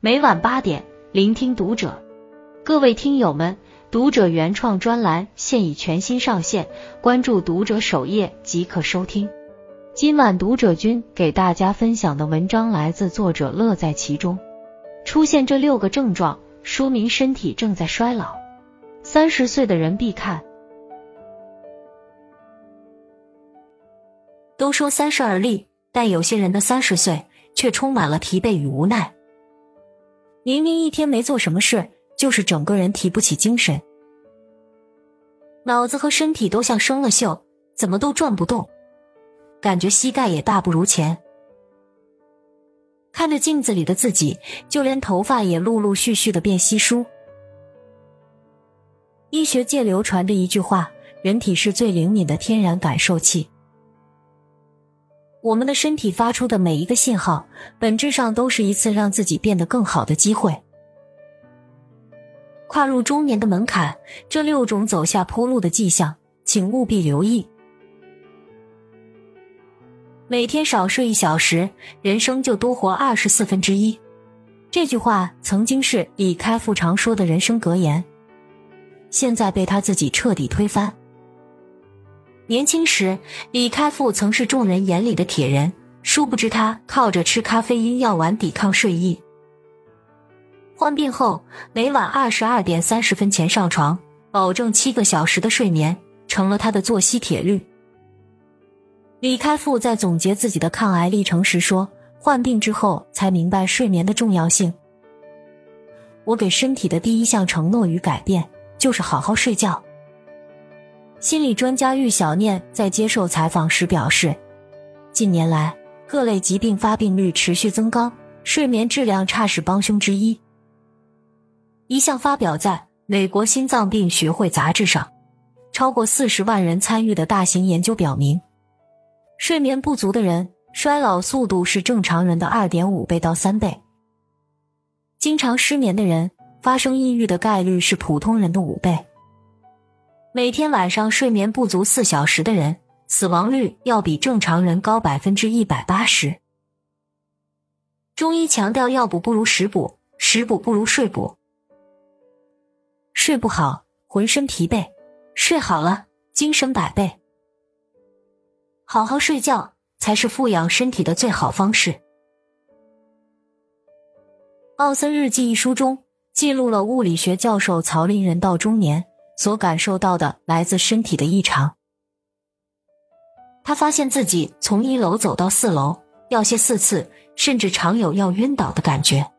每晚八点，聆听读者。各位听友们，读者原创专栏现已全新上线，关注读者首页即可收听。今晚读者君给大家分享的文章来自作者乐在其中。出现这六个症状，说明身体正在衰老。三十岁的人必看。都说三十而立，但有些人的三十岁却充满了疲惫与无奈。明明一天没做什么事，就是整个人提不起精神，脑子和身体都像生了锈，怎么都转不动，感觉膝盖也大不如前。看着镜子里的自己，就连头发也陆陆续续的变稀疏。医学界流传着一句话：人体是最灵敏的天然感受器。我们的身体发出的每一个信号，本质上都是一次让自己变得更好的机会。跨入中年的门槛，这六种走下坡路的迹象，请务必留意。每天少睡一小时，人生就多活二十四分之一。这句话曾经是李开复常说的人生格言，现在被他自己彻底推翻。年轻时，李开复曾是众人眼里的铁人，殊不知他靠着吃咖啡因药丸抵抗睡意。患病后，每晚二十二点三十分前上床，保证七个小时的睡眠，成了他的作息铁律。李开复在总结自己的抗癌历程时说：“患病之后才明白睡眠的重要性。我给身体的第一项承诺与改变，就是好好睡觉。”心理专家玉小念在接受采访时表示，近年来各类疾病发病率持续增高，睡眠质量差是帮凶之一。一项发表在美国心脏病学会杂志上，超过四十万人参与的大型研究表明，睡眠不足的人衰老速度是正常人的二点五倍到三倍。经常失眠的人发生抑郁的概率是普通人的五倍。每天晚上睡眠不足四小时的人，死亡率要比正常人高百分之一百八十。中医强调，药补不如食补，食补不如睡补。睡不好，浑身疲惫；睡好了，精神百倍。好好睡觉才是富养身体的最好方式。《奥森日记》一书中记录了物理学教授曹林人到中年。所感受到的来自身体的异常，他发现自己从一楼走到四楼要歇四次，甚至常有要晕倒的感觉。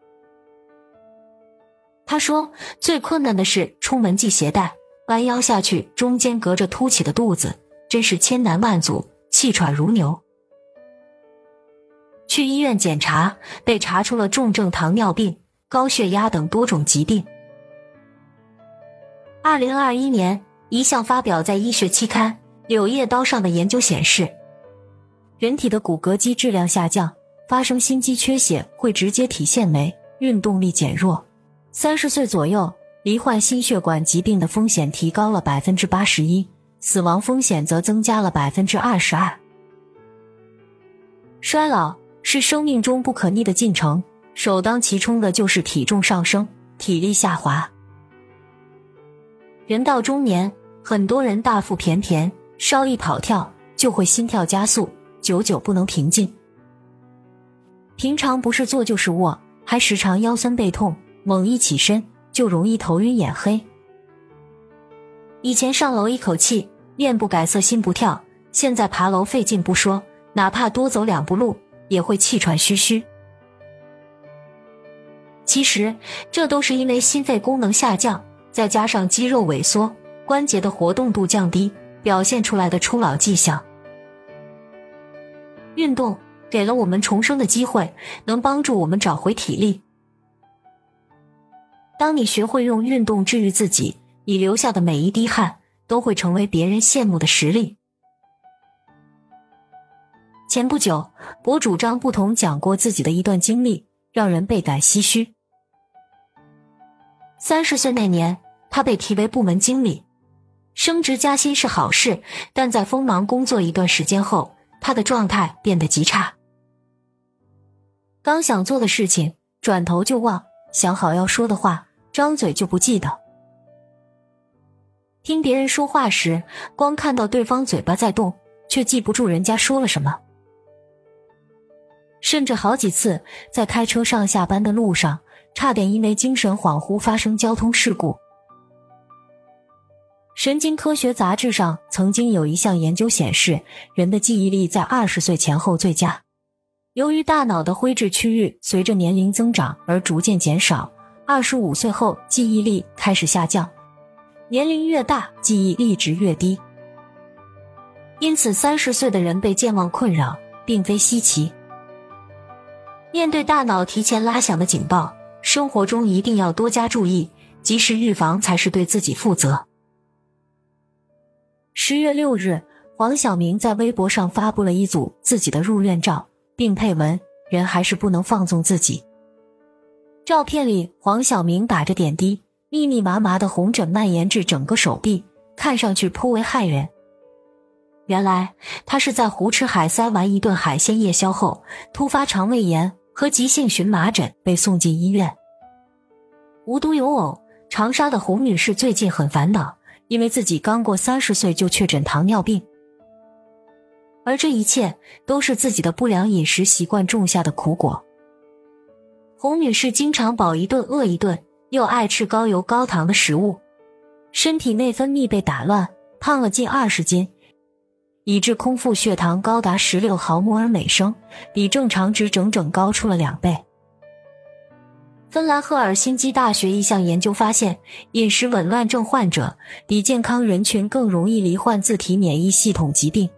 他说，最困难的是出门系鞋带，弯腰下去，中间隔着凸起的肚子，真是千难万阻，气喘如牛。去医院检查，被查出了重症糖尿病、高血压等多种疾病。二零二一年，一项发表在医学期刊《柳叶刀》上的研究显示，人体的骨骼肌质量下降，发生心肌缺血会直接体现为运动力减弱。三十岁左右，罹患心血管疾病的风险提高了百分之八十一，死亡风险则增加了百分之二十二。衰老是生命中不可逆的进程，首当其冲的就是体重上升、体力下滑。人到中年，很多人大腹便便，稍一跑跳就会心跳加速，久久不能平静。平常不是坐就是卧，还时常腰酸背痛，猛一起身就容易头晕眼黑。以前上楼一口气，面不改色心不跳，现在爬楼费劲不说，哪怕多走两步路也会气喘吁吁。其实这都是因为心肺功能下降。再加上肌肉萎缩、关节的活动度降低，表现出来的初老迹象。运动给了我们重生的机会，能帮助我们找回体力。当你学会用运动治愈自己，你流下的每一滴汗都会成为别人羡慕的实力。前不久，博主张不同讲过自己的一段经历，让人倍感唏嘘。三十岁那年，他被提为部门经理，升职加薪是好事，但在锋芒工作一段时间后，他的状态变得极差。刚想做的事情，转头就忘，想好要说的话，张嘴就不记得。听别人说话时，光看到对方嘴巴在动，却记不住人家说了什么。甚至好几次在开车上下班的路上，差点因为精神恍惚发生交通事故。神经科学杂志上曾经有一项研究显示，人的记忆力在二十岁前后最佳。由于大脑的灰质区域随着年龄增长而逐渐减少，二十五岁后记忆力开始下降。年龄越大，记忆力值越低。因此，三十岁的人被健忘困扰，并非稀奇。面对大脑提前拉响的警报，生活中一定要多加注意，及时预防才是对自己负责。十月六日，黄晓明在微博上发布了一组自己的入院照，并配文：“人还是不能放纵自己。”照片里，黄晓明打着点滴。密密麻麻的红疹蔓延至整个手臂，看上去颇为骇人。原来他是在胡吃海塞完一顿海鲜夜宵后，突发肠胃炎和急性荨麻疹，被送进医院。无独有偶，长沙的洪女士最近很烦恼，因为自己刚过三十岁就确诊糖尿病，而这一切都是自己的不良饮食习惯种下的苦果。洪女士经常饱一顿饿一顿。又爱吃高油高糖的食物，身体内分泌被打乱，胖了近二十斤，以致空腹血糖高达十六毫摩尔每升，比正常值整整高出了两倍。芬兰赫尔辛基大学一项研究发现，饮食紊乱症患者比健康人群更容易罹患自体免疫系统疾病。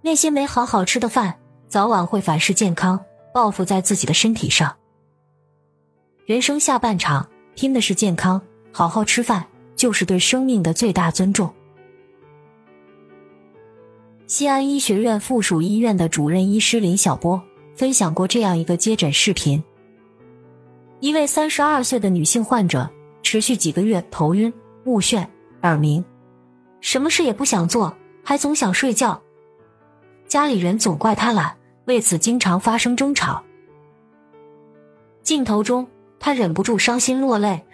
那些没好好吃的饭，早晚会反噬健康，报复在自己的身体上。人生下半场拼的是健康，好好吃饭就是对生命的最大尊重。西安医学院附属医院的主任医师林小波分享过这样一个接诊视频：一位三十二岁的女性患者，持续几个月头晕、目眩、耳鸣，什么事也不想做，还总想睡觉，家里人总怪她懒，为此经常发生争吵。镜头中。他忍不住伤心落泪。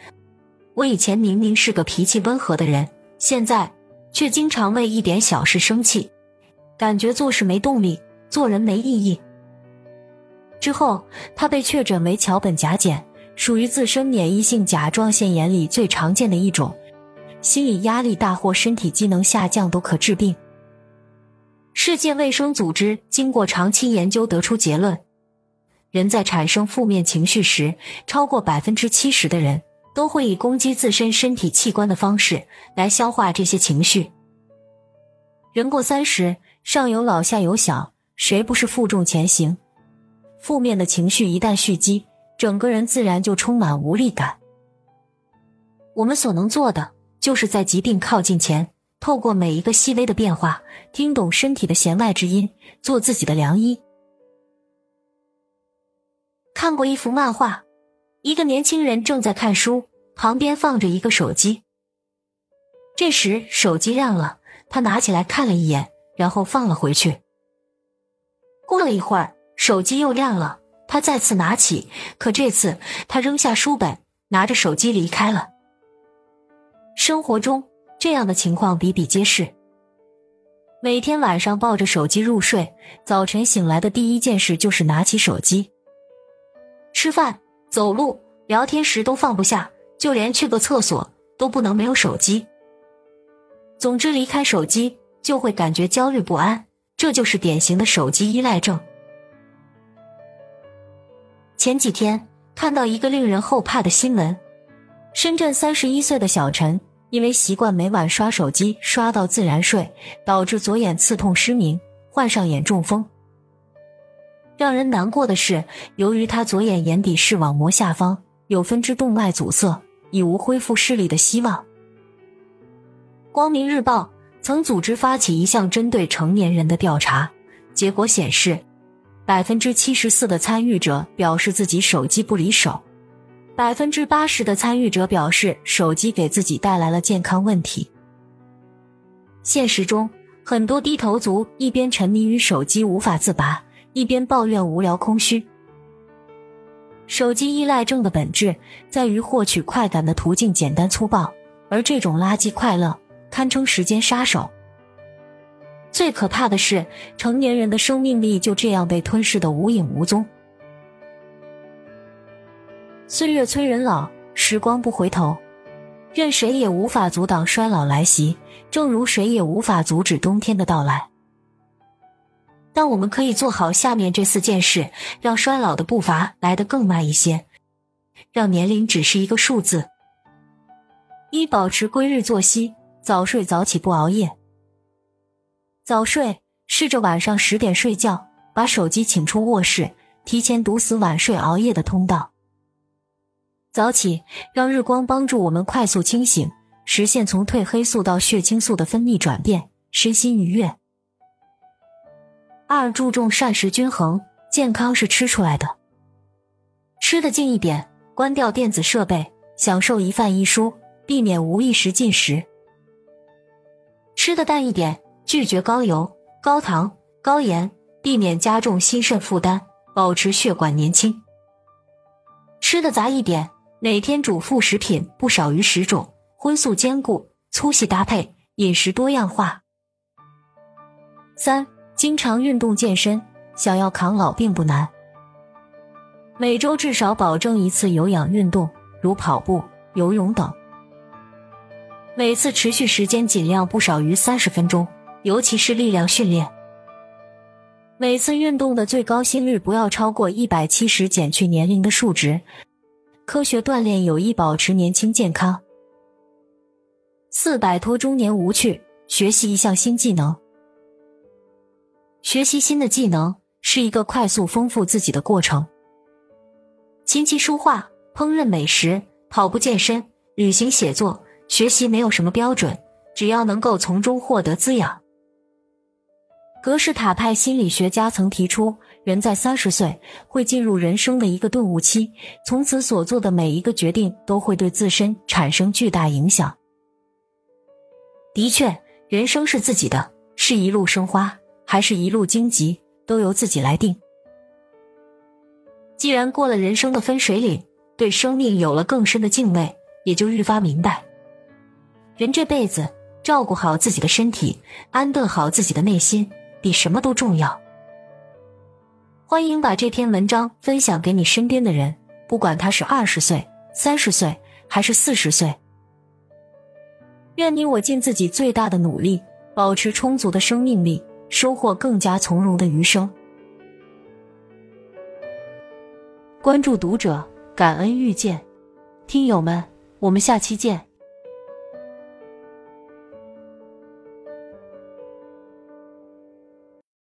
我以前明明是个脾气温和的人，现在却经常为一点小事生气，感觉做事没动力，做人没意义。之后，他被确诊为桥本甲减，属于自身免疫性甲状腺炎里最常见的一种，心理压力大或身体机能下降都可致病。世界卫生组织经过长期研究得出结论。人在产生负面情绪时，超过百分之七十的人都会以攻击自身身体器官的方式来消化这些情绪。人过三十，上有老下有小，谁不是负重前行？负面的情绪一旦蓄积，整个人自然就充满无力感。我们所能做的，就是在疾病靠近前，透过每一个细微的变化，听懂身体的弦外之音，做自己的良医。看过一幅漫画，一个年轻人正在看书，旁边放着一个手机。这时手机亮了，他拿起来看了一眼，然后放了回去。过了一会儿，手机又亮了，他再次拿起，可这次他扔下书本，拿着手机离开了。生活中这样的情况比比皆是。每天晚上抱着手机入睡，早晨醒来的第一件事就是拿起手机。吃饭、走路、聊天时都放不下，就连去个厕所都不能没有手机。总之，离开手机就会感觉焦虑不安，这就是典型的手机依赖症。前几天看到一个令人后怕的新闻：深圳三十一岁的小陈因为习惯每晚刷手机刷到自然睡，导致左眼刺痛失明，患上眼中风。让人难过的是，由于他左眼眼底视网膜下方有分支动脉阻塞，已无恢复视力的希望。光明日报曾组织发起一项针对成年人的调查，结果显示，百分之七十四的参与者表示自己手机不离手，百分之八十的参与者表示手机给自己带来了健康问题。现实中，很多低头族一边沉迷于手机无法自拔。一边抱怨无聊空虚，手机依赖症的本质在于获取快感的途径简单粗暴，而这种垃圾快乐堪称时间杀手。最可怕的是，成年人的生命力就这样被吞噬的无影无踪。岁月催人老，时光不回头，任谁也无法阻挡衰老来袭，正如谁也无法阻止冬天的到来。但我们可以做好下面这四件事，让衰老的步伐来得更慢一些，让年龄只是一个数字。一、保持规律作息，早睡早起，不熬夜。早睡，试着晚上十点睡觉，把手机请出卧室，提前堵死晚睡熬夜的通道。早起，让日光帮助我们快速清醒，实现从褪黑素到血清素的分泌转变，身心愉悦。二注重膳食均衡，健康是吃出来的。吃的近一点，关掉电子设备，享受一饭一蔬，避免无意识进食。吃的淡一点，拒绝高油、高糖、高盐，避免加重心肾负担，保持血管年轻。吃的杂一点，每天主副食品不少于十种，荤素兼顾，粗细搭配，饮食多样化。三。经常运动健身，想要抗老并不难。每周至少保证一次有氧运动，如跑步、游泳等。每次持续时间尽量不少于三十分钟，尤其是力量训练。每次运动的最高心率不要超过一百七十减去年龄的数值。科学锻炼有益保持年轻健康。四摆脱中年无趣，学习一项新技能。学习新的技能是一个快速丰富自己的过程。琴棋书画、烹饪美食、跑步健身、旅行写作，学习没有什么标准，只要能够从中获得滋养。格式塔派心理学家曾提出，人在三十岁会进入人生的一个顿悟期，从此所做的每一个决定都会对自身产生巨大影响。的确，人生是自己的，是一路生花。还是一路荆棘，都由自己来定。既然过了人生的分水岭，对生命有了更深的敬畏，也就愈发明白，人这辈子照顾好自己的身体，安顿好自己的内心，比什么都重要。欢迎把这篇文章分享给你身边的人，不管他是二十岁、三十岁还是四十岁。愿你我尽自己最大的努力，保持充足的生命力。收获更加从容的余生。关注读者，感恩遇见，听友们，我们下期见。